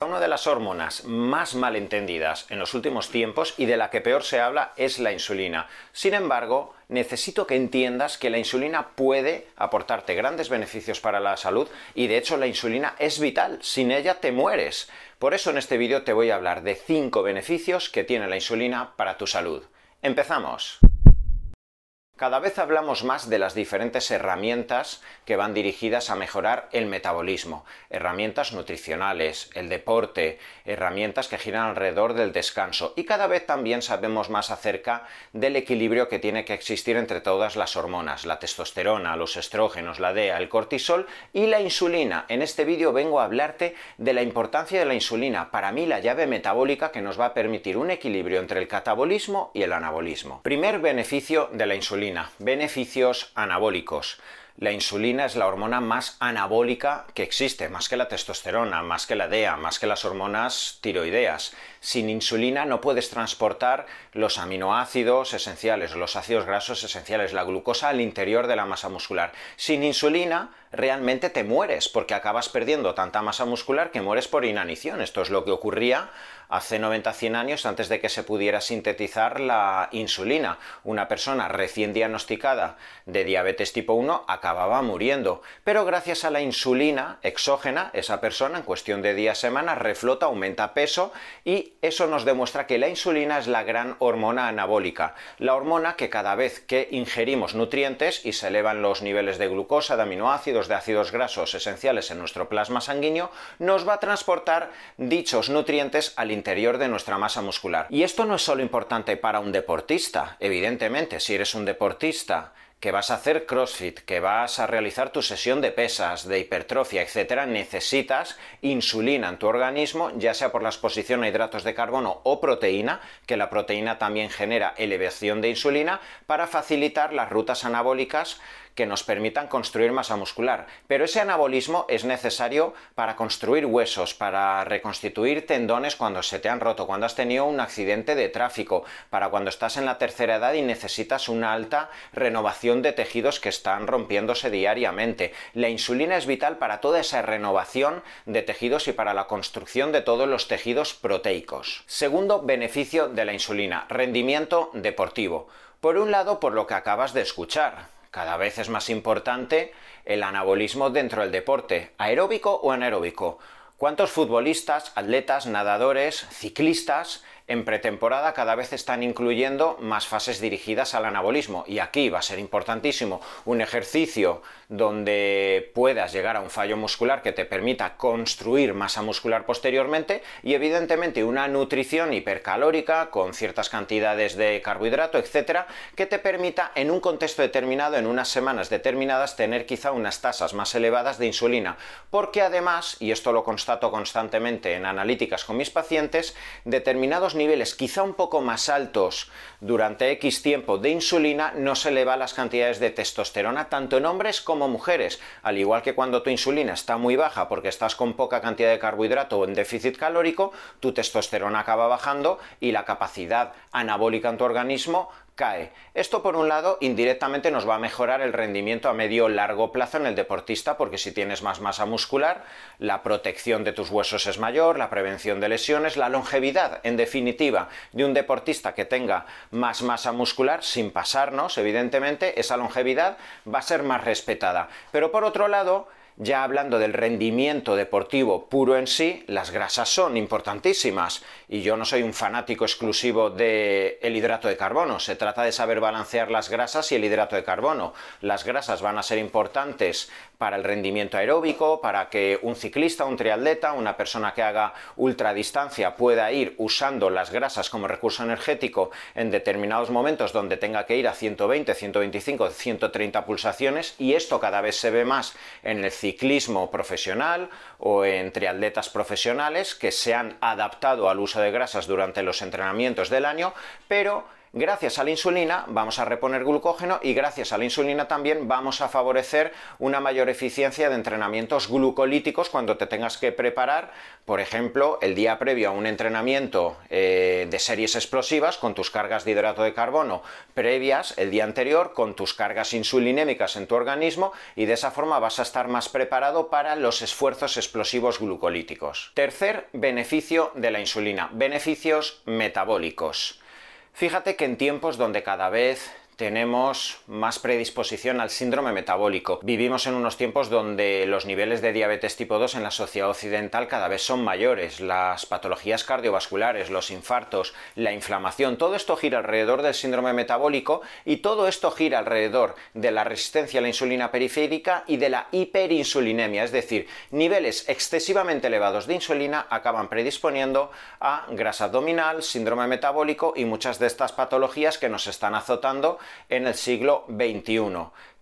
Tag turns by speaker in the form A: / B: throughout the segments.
A: Una de las hormonas más malentendidas en los últimos tiempos y de la que peor se habla es la insulina. Sin embargo, necesito que entiendas que la insulina puede aportarte grandes beneficios para la salud y de hecho la insulina es vital, sin ella te mueres. Por eso en este vídeo te voy a hablar de 5 beneficios que tiene la insulina para tu salud. ¡Empezamos! Cada vez hablamos más de las diferentes herramientas que van dirigidas a mejorar el metabolismo, herramientas nutricionales, el deporte, herramientas que giran alrededor del descanso y cada vez también sabemos más acerca del equilibrio que tiene que existir entre todas las hormonas, la testosterona, los estrógenos, la DEA, el cortisol y la insulina. En este vídeo vengo a hablarte de la importancia de la insulina, para mí la llave metabólica que nos va a permitir un equilibrio entre el catabolismo y el anabolismo. Primer beneficio de la insulina Beneficios anabólicos. La insulina es la hormona más anabólica que existe, más que la testosterona, más que la DEA, más que las hormonas tiroideas. Sin insulina no puedes transportar los aminoácidos esenciales, los ácidos grasos esenciales, la glucosa al interior de la masa muscular. Sin insulina realmente te mueres porque acabas perdiendo tanta masa muscular que mueres por inanición. Esto es lo que ocurría hace 90-100 años antes de que se pudiera sintetizar la insulina. Una persona recién diagnosticada de diabetes tipo 1 acababa muriendo, pero gracias a la insulina exógena, esa persona en cuestión de días, semanas, reflota, aumenta peso y eso nos demuestra que la insulina es la gran hormona anabólica, la hormona que cada vez que ingerimos nutrientes y se elevan los niveles de glucosa, de aminoácidos, de ácidos grasos esenciales en nuestro plasma sanguíneo, nos va a transportar dichos nutrientes al interior de nuestra masa muscular. Y esto no es solo importante para un deportista, evidentemente, si eres un deportista que vas a hacer CrossFit, que vas a realizar tu sesión de pesas, de hipertrofia, etcétera, necesitas insulina en tu organismo, ya sea por la exposición a hidratos de carbono o proteína, que la proteína también genera elevación de insulina, para facilitar las rutas anabólicas que nos permitan construir masa muscular. Pero ese anabolismo es necesario para construir huesos, para reconstituir tendones cuando se te han roto, cuando has tenido un accidente de tráfico, para cuando estás en la tercera edad y necesitas una alta renovación de tejidos que están rompiéndose diariamente. La insulina es vital para toda esa renovación de tejidos y para la construcción de todos los tejidos proteicos. Segundo beneficio de la insulina, rendimiento deportivo. Por un lado, por lo que acabas de escuchar, cada vez es más importante el anabolismo dentro del deporte, aeróbico o anaeróbico. ¿Cuántos futbolistas, atletas, nadadores, ciclistas en pretemporada cada vez están incluyendo más fases dirigidas al anabolismo y aquí va a ser importantísimo un ejercicio donde puedas llegar a un fallo muscular que te permita construir masa muscular posteriormente y evidentemente una nutrición hipercalórica con ciertas cantidades de carbohidrato, etcétera, que te permita en un contexto determinado, en unas semanas determinadas, tener quizá unas tasas más elevadas de insulina, porque además, y esto lo constato constantemente en analíticas con mis pacientes, determinados niveles quizá un poco más altos durante X tiempo de insulina no se eleva las cantidades de testosterona tanto en hombres como mujeres, al igual que cuando tu insulina está muy baja porque estás con poca cantidad de carbohidrato o en déficit calórico, tu testosterona acaba bajando y la capacidad anabólica en tu organismo cae. Esto por un lado indirectamente nos va a mejorar el rendimiento a medio largo plazo en el deportista porque si tienes más masa muscular, la protección de tus huesos es mayor, la prevención de lesiones, la longevidad en definitiva de un deportista que tenga más masa muscular sin pasarnos, evidentemente, esa longevidad va a ser más respetada. Pero por otro lado, ya hablando del rendimiento deportivo puro en sí, las grasas son importantísimas y yo no soy un fanático exclusivo del hidrato de carbono, se trata de saber balancear las grasas y el hidrato de carbono. Las grasas van a ser importantes para el rendimiento aeróbico, para que un ciclista, un triatleta, una persona que haga ultradistancia pueda ir usando las grasas como recurso energético en determinados momentos donde tenga que ir a 120, 125, 130 pulsaciones y esto cada vez se ve más en el ciclismo profesional o entre atletas profesionales que se han adaptado al uso de grasas durante los entrenamientos del año, pero Gracias a la insulina vamos a reponer glucógeno y gracias a la insulina también vamos a favorecer una mayor eficiencia de entrenamientos glucolíticos cuando te tengas que preparar, por ejemplo, el día previo a un entrenamiento eh, de series explosivas con tus cargas de hidrato de carbono previas el día anterior con tus cargas insulinémicas en tu organismo y de esa forma vas a estar más preparado para los esfuerzos explosivos glucolíticos. Tercer beneficio de la insulina, beneficios metabólicos. Fíjate que en tiempos donde cada vez tenemos más predisposición al síndrome metabólico. Vivimos en unos tiempos donde los niveles de diabetes tipo 2 en la sociedad occidental cada vez son mayores. Las patologías cardiovasculares, los infartos, la inflamación, todo esto gira alrededor del síndrome metabólico y todo esto gira alrededor de la resistencia a la insulina periférica y de la hiperinsulinemia, es decir, niveles excesivamente elevados de insulina acaban predisponiendo a grasa abdominal, síndrome metabólico y muchas de estas patologías que nos están azotando en el siglo XXI.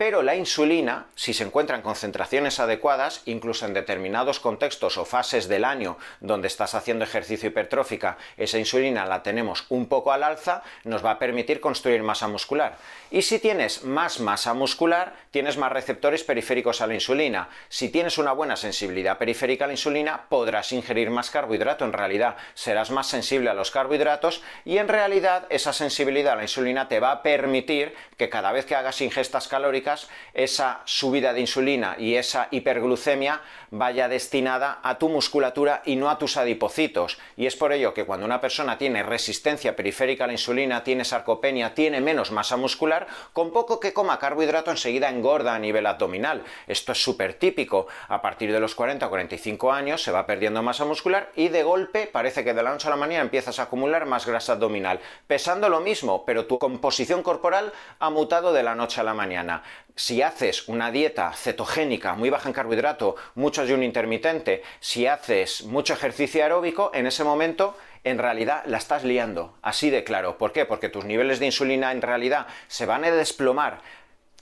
A: Pero la insulina, si se encuentra en concentraciones adecuadas, incluso en determinados contextos o fases del año donde estás haciendo ejercicio hipertrófica, esa insulina la tenemos un poco al alza, nos va a permitir construir masa muscular. Y si tienes más masa muscular, tienes más receptores periféricos a la insulina. Si tienes una buena sensibilidad periférica a la insulina, podrás ingerir más carbohidrato. En realidad, serás más sensible a los carbohidratos y en realidad esa sensibilidad a la insulina te va a permitir que cada vez que hagas ingestas calóricas, esa subida de insulina y esa hiperglucemia vaya destinada a tu musculatura y no a tus adipocitos. Y es por ello que cuando una persona tiene resistencia periférica a la insulina, tiene sarcopenia, tiene menos masa muscular, con poco que coma carbohidrato enseguida engorda a nivel abdominal. Esto es súper típico. A partir de los 40 o 45 años se va perdiendo masa muscular y de golpe parece que de la noche a la mañana empiezas a acumular más grasa abdominal, pesando lo mismo, pero tu composición corporal ha mutado de la noche a la mañana si haces una dieta cetogénica muy baja en carbohidrato, mucho ayuno intermitente, si haces mucho ejercicio aeróbico, en ese momento en realidad la estás liando, así de claro. ¿Por qué? Porque tus niveles de insulina en realidad se van a desplomar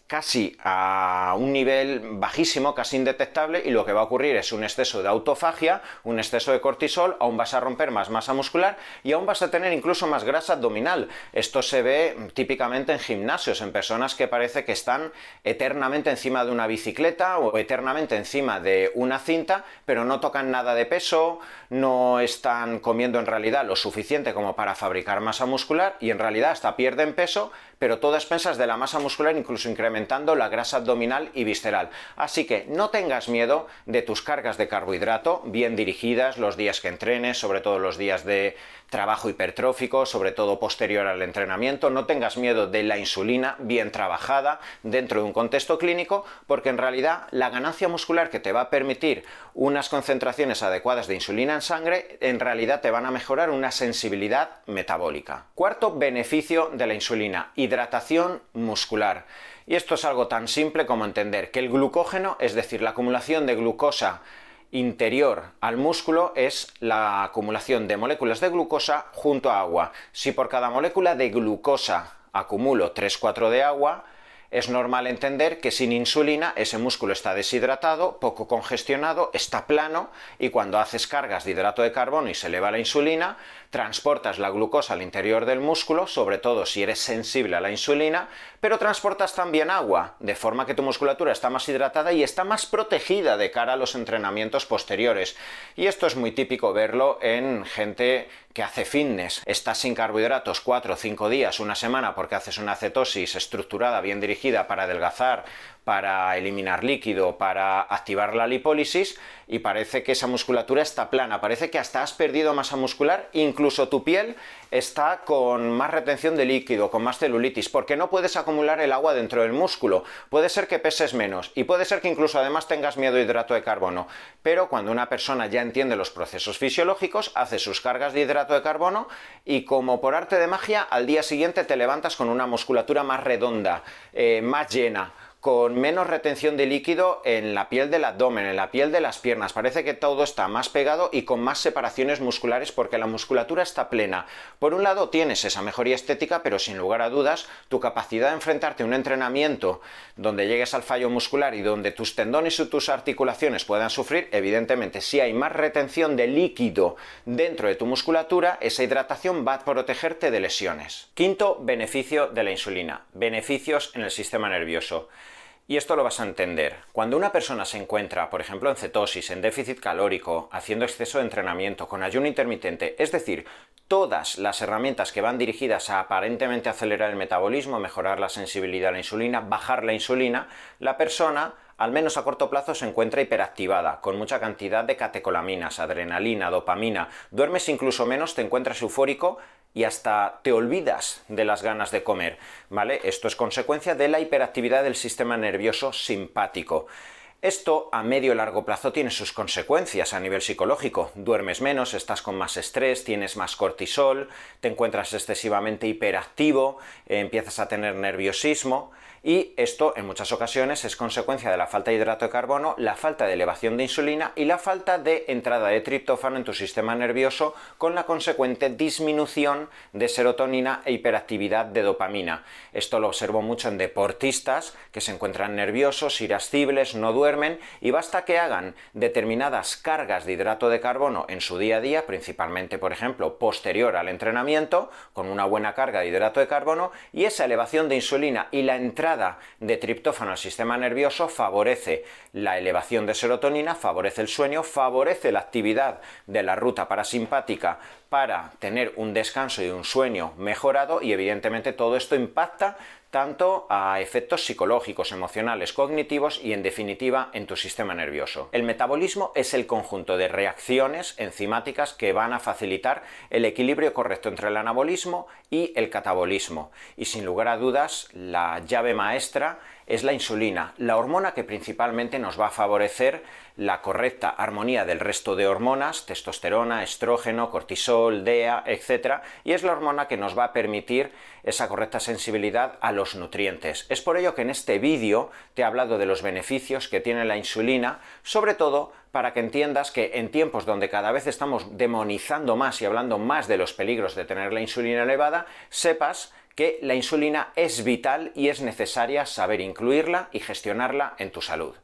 A: casi a un nivel bajísimo, casi indetectable, y lo que va a ocurrir es un exceso de autofagia, un exceso de cortisol, aún vas a romper más masa muscular y aún vas a tener incluso más grasa abdominal. Esto se ve típicamente en gimnasios, en personas que parece que están eternamente encima de una bicicleta o eternamente encima de una cinta, pero no tocan nada de peso, no están comiendo en realidad lo suficiente como para fabricar masa muscular y en realidad hasta pierden peso, pero todas pensas de la masa muscular incluso incrementando la grasa abdominal y visceral. Así que no tengas miedo de tus cargas de carbohidrato bien dirigidas los días que entrenes, sobre todo los días de trabajo hipertrófico, sobre todo posterior al entrenamiento. No tengas miedo de la insulina bien trabajada dentro de un contexto clínico, porque en realidad la ganancia muscular que te va a permitir unas concentraciones adecuadas de insulina en sangre, en realidad te van a mejorar una sensibilidad metabólica. Cuarto beneficio de la insulina, hidratación muscular. Y esto es algo tan simple como entender que el glucógeno, es decir, la acumulación de glucosa interior al músculo es la acumulación de moléculas de glucosa junto a agua. Si por cada molécula de glucosa acumulo 3-4 de agua, es normal entender que sin insulina ese músculo está deshidratado, poco congestionado, está plano y cuando haces cargas de hidrato de carbono y se eleva la insulina, transportas la glucosa al interior del músculo, sobre todo si eres sensible a la insulina, pero transportas también agua, de forma que tu musculatura está más hidratada y está más protegida de cara a los entrenamientos posteriores. Y esto es muy típico verlo en gente que hace fitness, estás sin carbohidratos 4 o 5 días, una semana, porque haces una cetosis estructurada, bien dirigida para adelgazar, para eliminar líquido, para activar la lipólisis y parece que esa musculatura está plana, parece que hasta has perdido masa muscular, incluso tu piel está con más retención de líquido, con más celulitis, porque no puedes acumular el agua dentro del músculo. Puede ser que peses menos y puede ser que incluso además tengas miedo a hidrato de carbono, pero cuando una persona ya entiende los procesos fisiológicos, hace sus cargas de hidrato de carbono y como por arte de magia, al día siguiente te levantas con una musculatura más redonda, eh, más llena con menos retención de líquido en la piel del abdomen, en la piel de las piernas. Parece que todo está más pegado y con más separaciones musculares porque la musculatura está plena. Por un lado tienes esa mejoría estética, pero sin lugar a dudas tu capacidad de enfrentarte a un entrenamiento donde llegues al fallo muscular y donde tus tendones y tus articulaciones puedan sufrir, evidentemente si hay más retención de líquido dentro de tu musculatura, esa hidratación va a protegerte de lesiones. Quinto beneficio de la insulina, beneficios en el sistema nervioso. Y esto lo vas a entender. Cuando una persona se encuentra, por ejemplo, en cetosis, en déficit calórico, haciendo exceso de entrenamiento, con ayuno intermitente, es decir, todas las herramientas que van dirigidas a aparentemente acelerar el metabolismo, mejorar la sensibilidad a la insulina, bajar la insulina, la persona al menos a corto plazo se encuentra hiperactivada, con mucha cantidad de catecolaminas, adrenalina, dopamina, duermes incluso menos, te encuentras eufórico y hasta te olvidas de las ganas de comer, ¿vale? Esto es consecuencia de la hiperactividad del sistema nervioso simpático. Esto a medio y largo plazo tiene sus consecuencias a nivel psicológico. Duermes menos, estás con más estrés, tienes más cortisol, te encuentras excesivamente hiperactivo, eh, empiezas a tener nerviosismo y esto en muchas ocasiones es consecuencia de la falta de hidrato de carbono, la falta de elevación de insulina y la falta de entrada de triptófano en tu sistema nervioso con la consecuente disminución de serotonina e hiperactividad de dopamina. Esto lo observo mucho en deportistas que se encuentran nerviosos, irascibles, no duermen y basta que hagan determinadas cargas de hidrato de carbono en su día a día, principalmente por ejemplo posterior al entrenamiento, con una buena carga de hidrato de carbono y esa elevación de insulina y la entrada de triptófano al sistema nervioso favorece la elevación de serotonina, favorece el sueño, favorece la actividad de la ruta parasimpática para tener un descanso y un sueño mejorado y evidentemente todo esto impacta tanto a efectos psicológicos, emocionales, cognitivos y en definitiva en tu sistema nervioso. El metabolismo es el conjunto de reacciones enzimáticas que van a facilitar el equilibrio correcto entre el anabolismo y el catabolismo. Y sin lugar a dudas, la llave maestra es la insulina, la hormona que principalmente nos va a favorecer la correcta armonía del resto de hormonas, testosterona, estrógeno, cortisol, DEA, etc. Y es la hormona que nos va a permitir esa correcta sensibilidad a los nutrientes. Es por ello que en este vídeo te he hablado de los beneficios que tiene la insulina, sobre todo para que entiendas que en tiempos donde cada vez estamos demonizando más y hablando más de los peligros de tener la insulina elevada, sepas que la insulina es vital y es necesaria saber incluirla y gestionarla en tu salud.